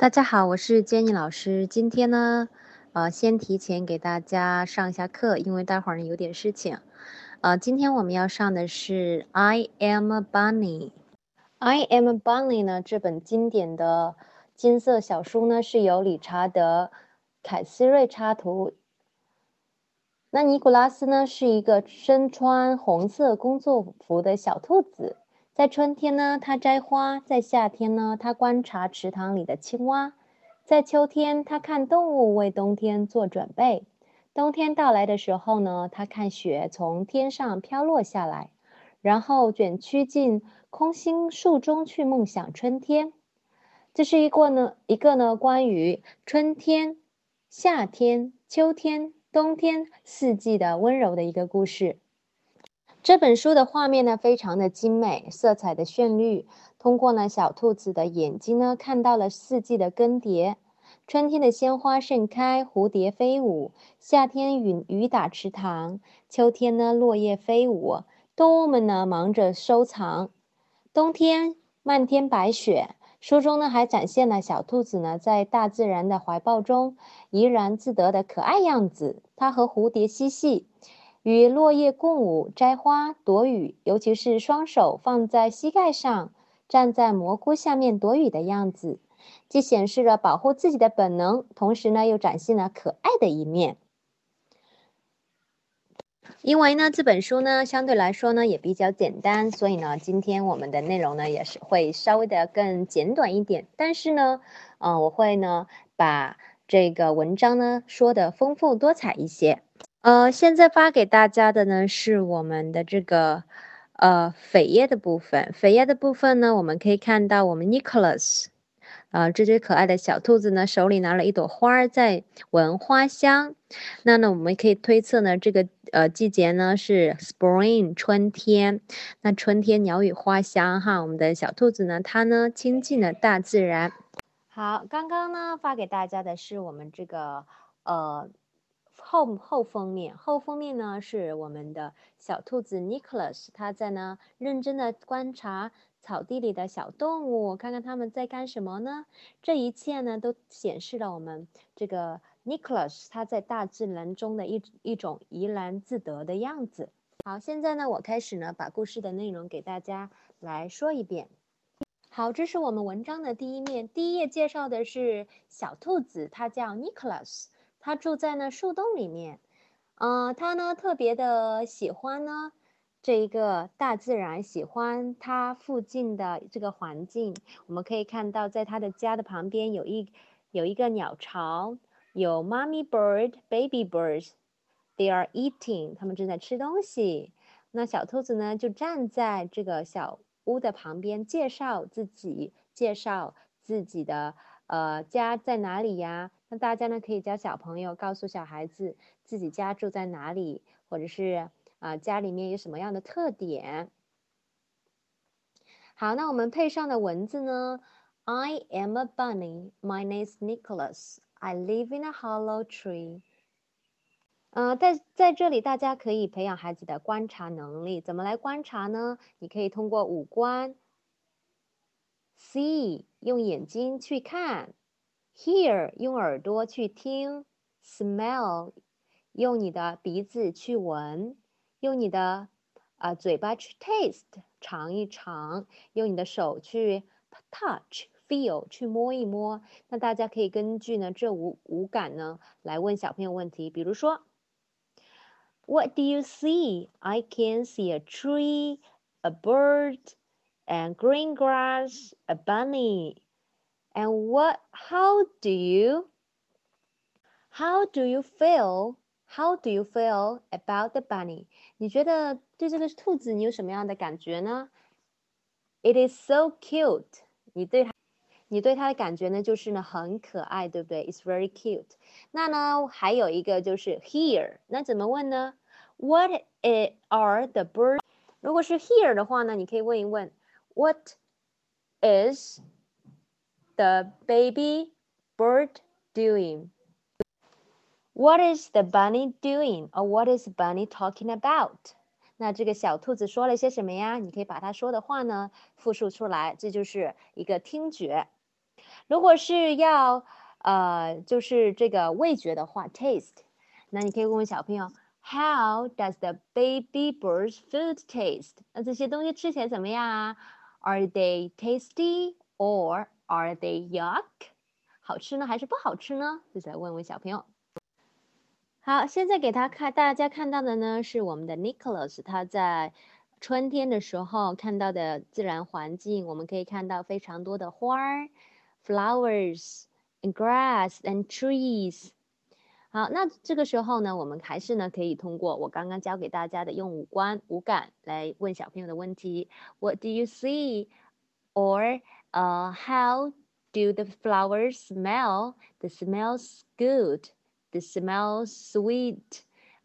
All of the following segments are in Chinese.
大家好，我是 Jenny 老师。今天呢，呃，先提前给大家上一下课，因为待会儿呢有点事情。呃，今天我们要上的是《I Am a Bunny》。《I Am a Bunny》呢，这本经典的金色小书呢，是由理查德·凯斯瑞插图。那尼古拉斯呢，是一个身穿红色工作服的小兔子。在春天呢，它摘花；在夏天呢，它观察池塘里的青蛙；在秋天，它看动物为冬天做准备；冬天到来的时候呢，它看雪从天上飘落下来，然后卷曲进空心树中去梦想春天。这是一个呢，一个呢关于春天、夏天、秋天。冬天四季的温柔的一个故事。这本书的画面呢，非常的精美，色彩的绚丽。通过呢小兔子的眼睛呢，看到了四季的更迭：春天的鲜花盛开，蝴蝶飞舞；夏天雨雨打池塘；秋天呢落叶飞舞，动物们呢忙着收藏；冬天漫天白雪。书中呢还展现了小兔子呢在大自然的怀抱中怡然自得的可爱样子。它和蝴蝶嬉戏，与落叶共舞，摘花躲雨，尤其是双手放在膝盖上，站在蘑菇下面躲雨的样子，既显示了保护自己的本能，同时呢又展现了可爱的一面。因为呢，这本书呢相对来说呢也比较简单，所以呢，今天我们的内容呢也是会稍微的更简短一点。但是呢，嗯，我会呢把这个文章呢说的丰富多彩一些。呃，现在发给大家的呢是我们的这个呃扉页的部分。扉页的部分呢，我们可以看到我们 Nicholas。啊，这只可爱的小兔子呢，手里拿了一朵花儿，在闻花香。那呢，我们可以推测呢，这个呃季节呢是 spring 春天。那春天鸟语花香哈，我们的小兔子呢，它呢亲近了大自然。好，刚刚呢发给大家的是我们这个呃后后封面，后封面呢是我们的小兔子 Nicholas，它在呢认真的观察。草地里的小动物，看看他们在干什么呢？这一切呢，都显示了我们这个 Nicholas 他在大自然中的一一种怡然自得的样子。好，现在呢，我开始呢，把故事的内容给大家来说一遍。好，这是我们文章的第一面，第一页介绍的是小兔子，它叫 Nicholas，它住在那树洞里面。嗯，它呢特别的喜欢呢。这一个大自然喜欢它附近的这个环境，我们可以看到，在它的家的旁边有一有一个鸟巢，有 mommy bird, baby birds，they are eating，他们正在吃东西。那小兔子呢，就站在这个小屋的旁边，介绍自己，介绍自己的呃家在哪里呀？那大家呢可以教小朋友告诉小孩子自己家住在哪里，或者是。啊，家里面有什么样的特点？好，那我们配上的文字呢？I am a bunny. My name is Nicholas. I live in a hollow tree. 呃，在在这里，大家可以培养孩子的观察能力。怎么来观察呢？你可以通过五官：see 用眼睛去看，hear 用耳朵去听，smell 用你的鼻子去闻。用你的啊嘴巴去 taste 尝一尝，用你的手去 touch feel 去摸一摸。那大家可以根据呢这五五感呢来问小朋友问题，比如说，What do you see? I can see a tree, a bird, and green grass, a bunny. And what? How do you? How do you feel? How do you feel about the bunny? 你觉得对这个兔子你有什么样的感觉呢？It is so cute。你对它，你对它的感觉呢，就是呢很可爱，对不对？It's very cute。那呢还有一个就是 here。那怎么问呢？What are the birds？如果是 here 的话呢，你可以问一问 ，What is the baby bird doing？What is the bunny doing? Or what is bunny talking about? 那这个小兔子说了些什么呀？你可以把它说的话呢复述出来，这就是一个听觉。 如果是要呃，就是这个味觉的话，taste，那你可以问问小朋友，How does the baby bird's food taste？那这些东西吃起来怎么样啊 ？Are they tasty or are they yuck？好吃呢还是不好吃呢？就来问问小朋友。好，现在给他看，大家看到的呢是我们的 Nicholas，他在春天的时候看到的自然环境，我们可以看到非常多的花儿，flowers。and grass and trees。好，那这个时候呢，我们还是呢可以通过我刚刚教给大家的用五官、五感来问小朋友的问题。What do you see? Or, uh, how do the flowers smell? The smells good. The smells sweet.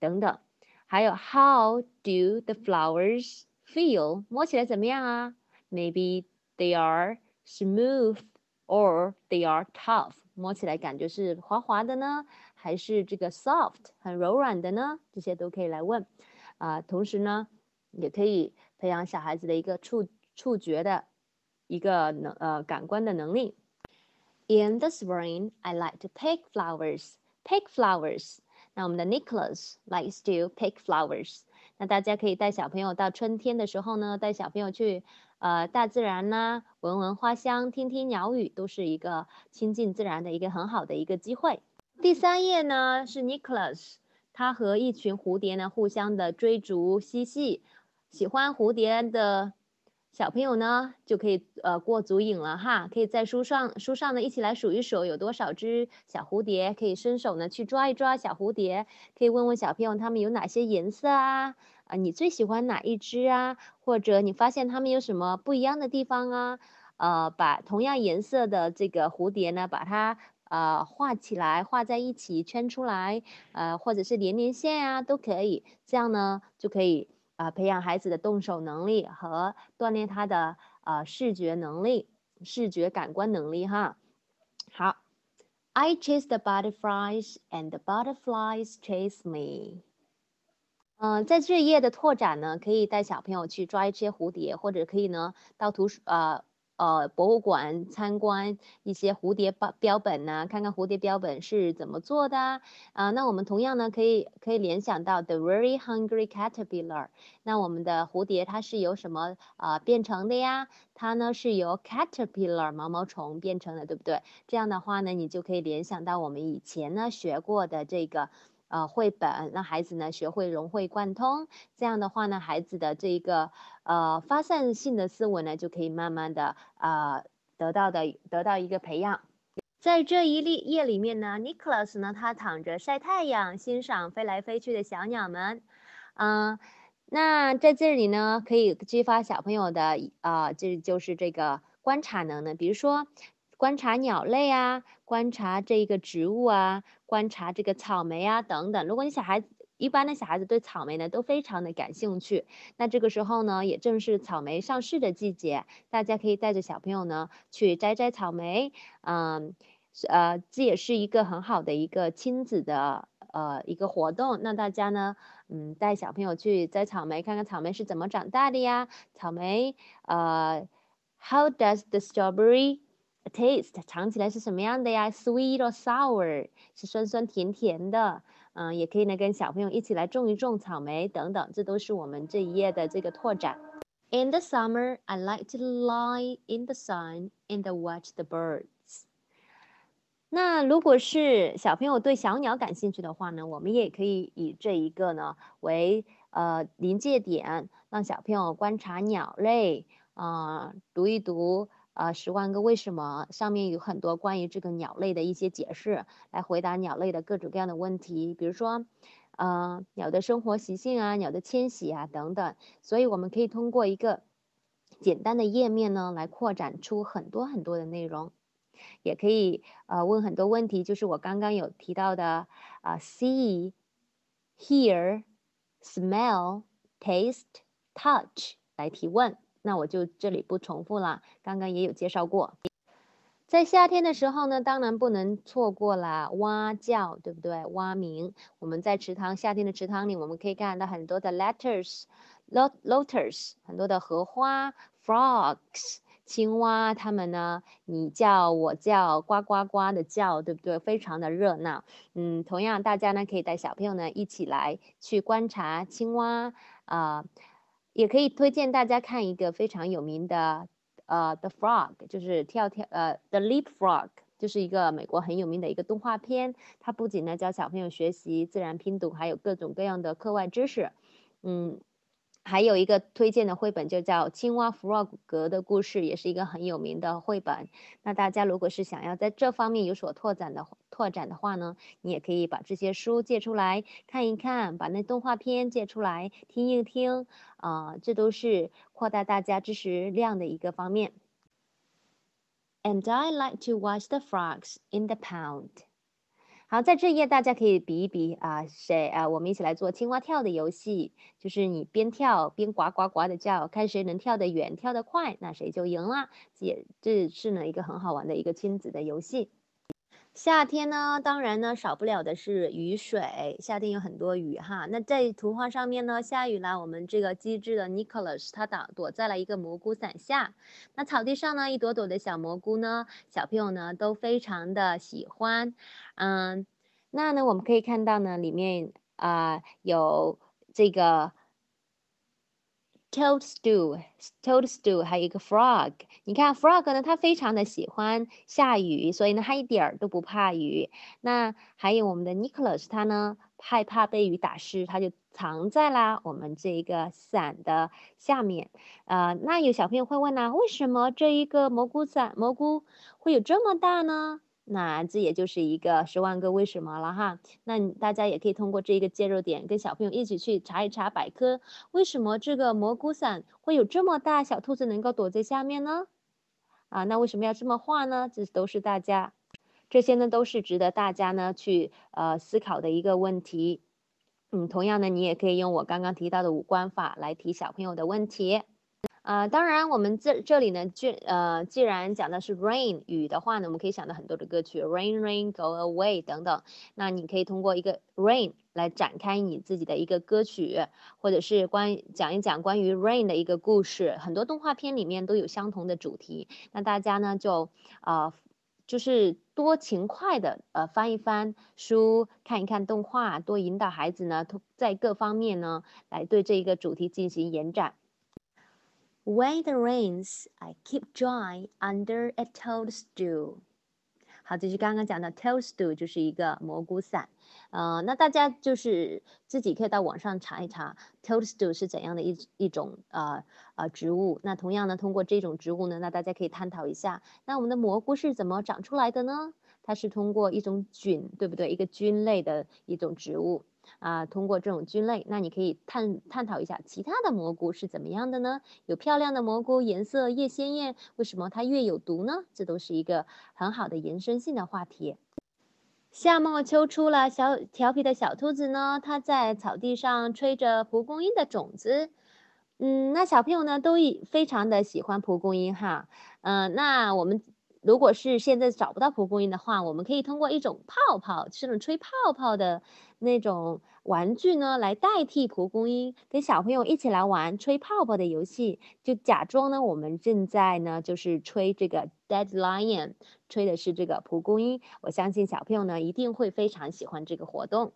等等。还有，How do the flowers feel? 摸起来怎么样啊？Maybe they are smooth or they are tough，摸起来感觉是滑滑的呢，还是这个 soft 很柔软的呢？这些都可以来问，啊，同时呢，也可以培养小孩子的一个触触觉的一个能呃感官的能力。In the spring, I like to pick flowers. Pick flowers. 那我们的 Nicholas likes to pick flowers. 那大家可以带小朋友到春天的时候呢，带小朋友去。呃，大自然呢，闻闻花香，听听鸟语，都是一个亲近自然的一个很好的一个机会。第三页呢是 Nicholas，他和一群蝴蝶呢互相的追逐嬉戏。喜欢蝴蝶的小朋友呢，就可以呃过足瘾了哈，可以在书上书上呢一起来数一数有多少只小蝴蝶，可以伸手呢去抓一抓小蝴蝶，可以问问小朋友它们有哪些颜色啊。啊，你最喜欢哪一只啊？或者你发现它们有什么不一样的地方啊？呃，把同样颜色的这个蝴蝶呢，把它呃画起来，画在一起，圈出来，呃，或者是连连线啊，都可以。这样呢，就可以啊培养孩子的动手能力和锻炼他的呃视觉能力、视觉感官能力哈。好，I chase the butterflies and the butterflies chase me。嗯，在这一页的拓展呢，可以带小朋友去抓一些蝴蝶，或者可以呢到图书呃呃博物馆参观一些蝴蝶标标本呐，看看蝴蝶标本是怎么做的啊。那我们同样呢可以可以联想到 the very hungry caterpillar。那我们的蝴蝶它是由什么啊变成的呀？它呢是由 caterpillar 毛毛虫变成的，对不对？这样的话呢，你就可以联想到我们以前呢学过的这个。呃，绘本让孩子呢学会融会贯通，这样的话呢，孩子的这一个呃发散性的思维呢就可以慢慢的呃得到的得到一个培养。在这一例页里面呢，Nicholas 呢他躺着晒太阳，欣赏飞来飞去的小鸟们。嗯，那在这里呢可以激发小朋友的啊，这就是这个观察能力，比如说。观察鸟类啊，观察这一个植物啊，观察这个草莓啊等等。如果你小孩子一般的小孩子对草莓呢都非常的感兴趣，那这个时候呢也正是草莓上市的季节，大家可以带着小朋友呢去摘摘草莓，嗯，呃，这也是一个很好的一个亲子的呃一个活动。那大家呢，嗯，带小朋友去摘草莓，看看草莓是怎么长大的呀？草莓，呃，How does the strawberry Taste 尝起来是什么样的呀？Sweet or sour 是酸酸甜甜的，嗯，也可以呢跟小朋友一起来种一种草莓等等，这都是我们这一页的这个拓展。In the summer, I like to lie in the sun and watch the birds。那如果是小朋友对小鸟感兴趣的话呢，我们也可以以这一个呢为呃临界点，让小朋友观察鸟类啊，读一读。啊，十万个为什么上面有很多关于这个鸟类的一些解释，来回答鸟类的各种各样的问题，比如说，呃，鸟的生活习性啊，鸟的迁徙啊等等。所以我们可以通过一个简单的页面呢，来扩展出很多很多的内容，也可以呃问很多问题，就是我刚刚有提到的啊，see、hear、smell、taste、touch 来提问。那我就这里不重复了，刚刚也有介绍过。在夏天的时候呢，当然不能错过了蛙叫，对不对？蛙鸣。我们在池塘，夏天的池塘里，我们可以看到很多的 letters，lot lotus，很多的荷花，frogs，青蛙，它们呢，你叫我叫，呱呱呱的叫，对不对？非常的热闹。嗯，同样，大家呢可以带小朋友呢一起来去观察青蛙啊，也可以推荐大家看一个非常有名的呃，The Frog，就是跳跳呃，The Leap Frog。就是一个美国很有名的一个动画片，它不仅呢教小朋友学习自然拼读，还有各种各样的课外知识。嗯，还有一个推荐的绘本就叫《青蛙弗洛格的故事》，也是一个很有名的绘本。那大家如果是想要在这方面有所拓展的拓展的话呢，你也可以把这些书借出来看一看，把那动画片借出来听一听，啊，这都是扩大大家知识量的一个方面。And I like to watch the frogs in the pond。好，在这一页大家可以比一比啊，谁啊？我们一起来做青蛙跳的游戏，就是你边跳边呱呱呱的叫，看谁能跳得远、跳得快，那谁就赢啦。也这是呢一个很好玩的一个亲子的游戏。夏天呢，当然呢，少不了的是雨水。夏天有很多雨哈。那在图画上面呢，下雨了，我们这个机智的 Nicholas 他躲躲在了一个蘑菇伞下。那草地上呢，一朵朵的小蘑菇呢，小朋友呢都非常的喜欢。嗯，那呢，我们可以看到呢，里面啊有这个。Toadstool，Toadstool，还有一个 Frog。你看 Frog 呢，它非常的喜欢下雨，所以呢，它一点儿都不怕雨。那还有我们的 Nicholas，他呢害怕被雨打湿，他就藏在了我们这一个伞的下面。呃，那有小朋友会问呢，为什么这一个蘑菇伞蘑菇会有这么大呢？那这也就是一个十万个为什么了哈。那大家也可以通过这一个介入点，跟小朋友一起去查一查百科，为什么这个蘑菇伞会有这么大，小兔子能够躲在下面呢？啊，那为什么要这么画呢？这都是大家，这些呢都是值得大家呢去呃思考的一个问题。嗯，同样呢，你也可以用我刚刚提到的五官法来提小朋友的问题。啊，当然，我们这这里呢，既呃，既然讲的是 rain 雨的话呢，我们可以想到很多的歌曲，rain rain go away 等等。那你可以通过一个 rain 来展开你自己的一个歌曲，或者是关讲一讲关于 rain 的一个故事。很多动画片里面都有相同的主题。那大家呢，就啊，就是多勤快的呃翻一翻书，看一看动画，多引导孩子呢，在各方面呢，来对这一个主题进行延展。When it rains, I keep dry under a toadstool。好，这是刚刚讲的 toadstool，就是一个蘑菇伞。呃，那大家就是自己可以到网上查一查 toadstool 是怎样的一一种呃呃植物。那同样呢，通过这种植物呢，那大家可以探讨一下，那我们的蘑菇是怎么长出来的呢？它是通过一种菌，对不对？一个菌类的一种植物。啊，通过这种菌类，那你可以探探讨一下其他的蘑菇是怎么样的呢？有漂亮的蘑菇，颜色越鲜艳，为什么它越有毒呢？这都是一个很好的延伸性的话题。夏末秋初了，小调皮的小兔子呢，它在草地上吹着蒲公英的种子。嗯，那小朋友呢，都非常的喜欢蒲公英哈。嗯，那我们。如果是现在找不到蒲公英的话，我们可以通过一种泡泡，是那种吹泡泡的那种玩具呢，来代替蒲公英，跟小朋友一起来玩吹泡泡的游戏，就假装呢我们正在呢就是吹这个 dead lion，吹的是这个蒲公英。我相信小朋友呢一定会非常喜欢这个活动。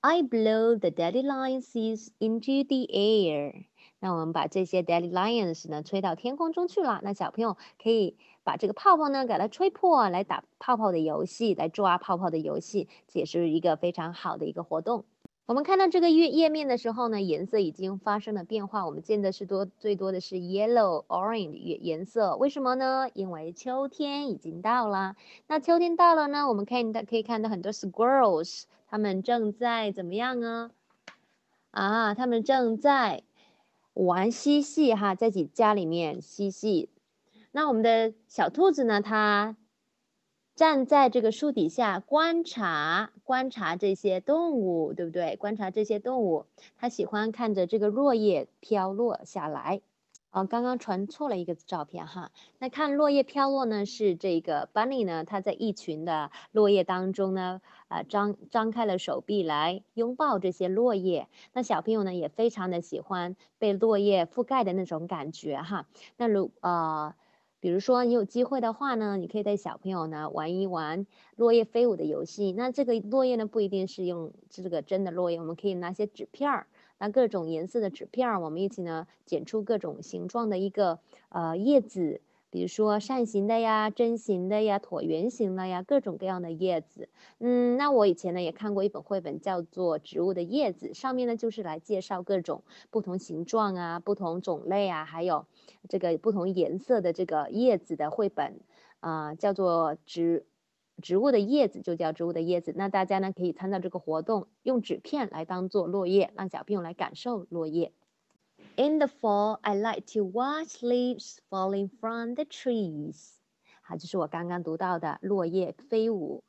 I blow the dead lion seeds into the air. 那我们把这些 dandelions 呢吹到天空中去了。那小朋友可以把这个泡泡呢给它吹破，来打泡泡的游戏，来抓泡泡的游戏，这也是一个非常好的一个活动。我们看到这个页页面的时候呢，颜色已经发生了变化。我们见的是多最多的是 yellow、orange 颜颜色。为什么呢？因为秋天已经到了。那秋天到了呢，我们看到可以看到很多 squirrels，他们正在怎么样呢？啊，他们正在。玩嬉戏哈，在己家里面嬉戏。那我们的小兔子呢？它站在这个树底下观察，观察这些动物，对不对？观察这些动物，它喜欢看着这个落叶飘落下来。哦，刚刚传错了一个照片哈。那看落叶飘落呢，是这个 Bunny 呢，它在一群的落叶当中呢，啊张张开了手臂来拥抱这些落叶。那小朋友呢也非常的喜欢被落叶覆盖的那种感觉哈。那如呃，比如说你有机会的话呢，你可以带小朋友呢玩一玩落叶飞舞的游戏。那这个落叶呢不一定是用这个真的落叶，我们可以拿些纸片儿。那各种颜色的纸片儿，我们一起呢剪出各种形状的一个呃叶子，比如说扇形的呀、针形的呀、椭圆形的呀，各种各样的叶子。嗯，那我以前呢也看过一本绘本，叫做《植物的叶子》，上面呢就是来介绍各种不同形状啊、不同种类啊，还有这个不同颜色的这个叶子的绘本啊，叫做植。植物的叶子就叫植物的叶子。那大家呢可以参照这个活动，用纸片来当做落叶，让小朋友来感受落叶。In the fall, I like to watch leaves falling from the trees。好，这是我刚刚读到的落叶飞舞。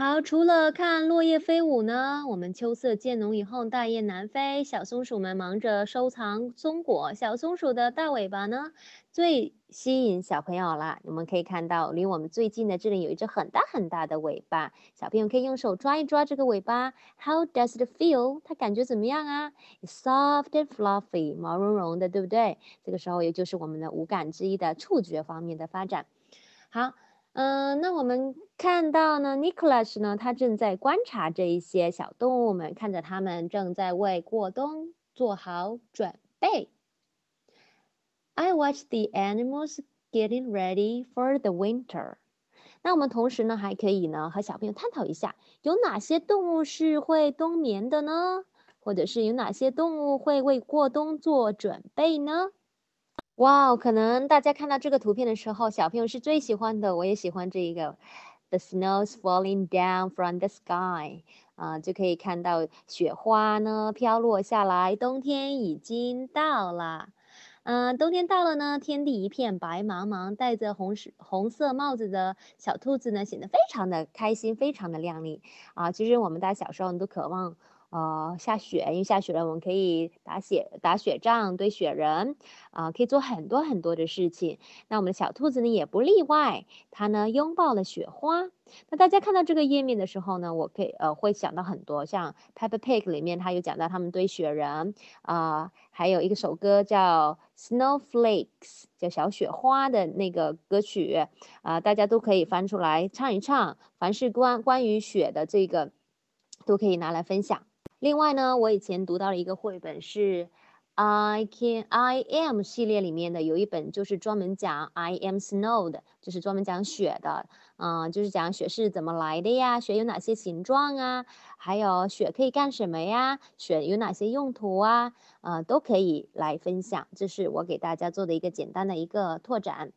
好，除了看落叶飞舞呢，我们秋色渐浓以后，大雁南飞，小松鼠们忙着收藏松果。小松鼠的大尾巴呢，最吸引小朋友了。我们可以看到，离我们最近的这里有一只很大很大的尾巴，小朋友可以用手抓一抓这个尾巴。How does it feel？它感觉怎么样啊？It's soft and fluffy，毛茸茸的，对不对？这个时候也就是我们的五感之一的触觉方面的发展。好。嗯，那我们看到呢，Nicholas 呢，他正在观察这一些小动物们，看着它们正在为过冬做好准备。I watch the animals getting ready for the winter。那我们同时呢，还可以呢和小朋友探讨一下，有哪些动物是会冬眠的呢？或者是有哪些动物会为过冬做准备呢？哇，可能大家看到这个图片的时候，小朋友是最喜欢的，我也喜欢这一个。The snow's falling down from the sky，啊，就可以看到雪花呢飘落下来，冬天已经到了。嗯，冬天到了呢，天地一片白茫茫，戴着红色红色帽子的小兔子呢，显得非常的开心，非常的靓丽。啊，其实我们大家小时候都渴望。呃，下雪，因为下雪了，我们可以打雪打雪仗，堆雪人，啊，可以做很多很多的事情。那我们的小兔子呢，也不例外，它呢拥抱了雪花。那大家看到这个页面的时候呢，我可以呃会想到很多，像 Peppa Pig 里面它有讲到他们堆雪人，啊，还有一个首歌叫 Snowflakes，叫小雪花的那个歌曲，啊，大家都可以翻出来唱一唱。凡是关关于雪的这个，都可以拿来分享。另外呢，我以前读到了一个绘本，是 I Can I Am 系列里面的，有一本就是专门讲 I Am Snow 的，就是专门讲雪的，嗯，就是讲雪是怎么来的呀，雪有哪些形状啊，还有雪可以干什么呀，雪有哪些用途啊，呃，都可以来分享，这是我给大家做的一个简单的一个拓展。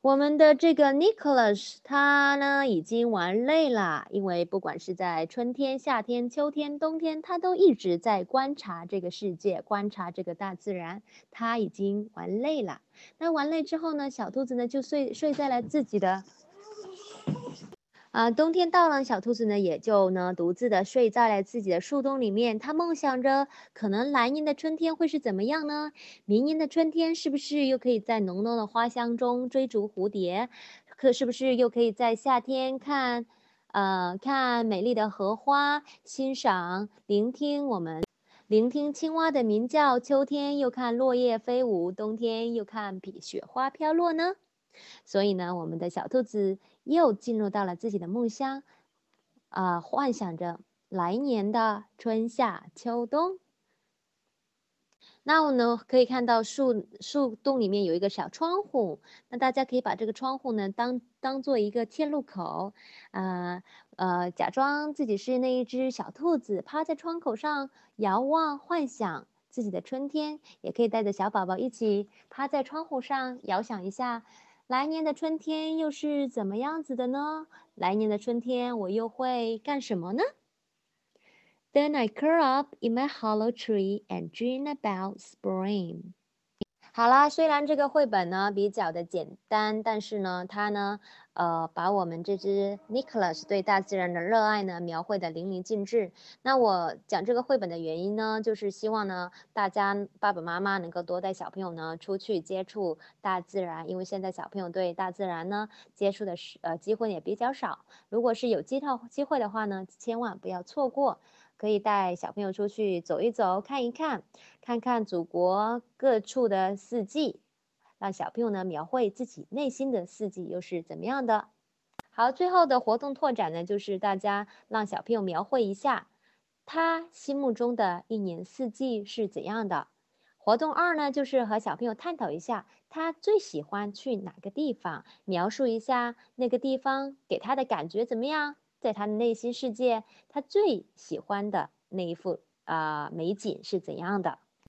我们的这个 Nicholas，他呢已经玩累了，因为不管是在春天、夏天、秋天、冬天，他都一直在观察这个世界，观察这个大自然。他已经玩累了。那玩累之后呢，小兔子呢就睡睡在了自己的。啊，冬天到了，小兔子呢也就呢独自的睡在了自己的树洞里面。它梦想着，可能来年的春天会是怎么样呢？明年的春天是不是又可以在浓浓的花香中追逐蝴蝶？可是不是又可以在夏天看，呃，看美丽的荷花，欣赏、聆听我们聆听青蛙的鸣叫？秋天又看落叶飞舞，冬天又看雪花飘落呢？所以呢，我们的小兔子又进入到了自己的梦乡，啊，幻想着来年的春夏秋冬。那我呢，可以看到树树洞里面有一个小窗户，那大家可以把这个窗户呢当当做一个切入口，啊呃，假装自己是那一只小兔子，趴在窗口上遥望，幻想自己的春天。也可以带着小宝宝一起趴在窗户上，遥想一下。来年的春天又是怎么样子的呢？来年的春天我又会干什么呢？Then I curl up in my hollow tree and dream about spring。好啦，虽然这个绘本呢比较的简单，但是呢，它呢，呃，把我们这只 Nicholas 对大自然的热爱呢描绘的淋漓尽致。那我讲这个绘本的原因呢，就是希望呢，大家爸爸妈妈能够多带小朋友呢出去接触大自然，因为现在小朋友对大自然呢接触的是呃机会也比较少。如果是有机套机会的话呢，千万不要错过。可以带小朋友出去走一走，看一看，看看祖国各处的四季，让小朋友呢描绘自己内心的四季又是怎么样的。好，最后的活动拓展呢，就是大家让小朋友描绘一下他心目中的一年四季是怎样的。活动二呢，就是和小朋友探讨一下他最喜欢去哪个地方，描述一下那个地方给他的感觉怎么样。在他的内心世界，他最喜欢的那一幅啊美景是怎样的？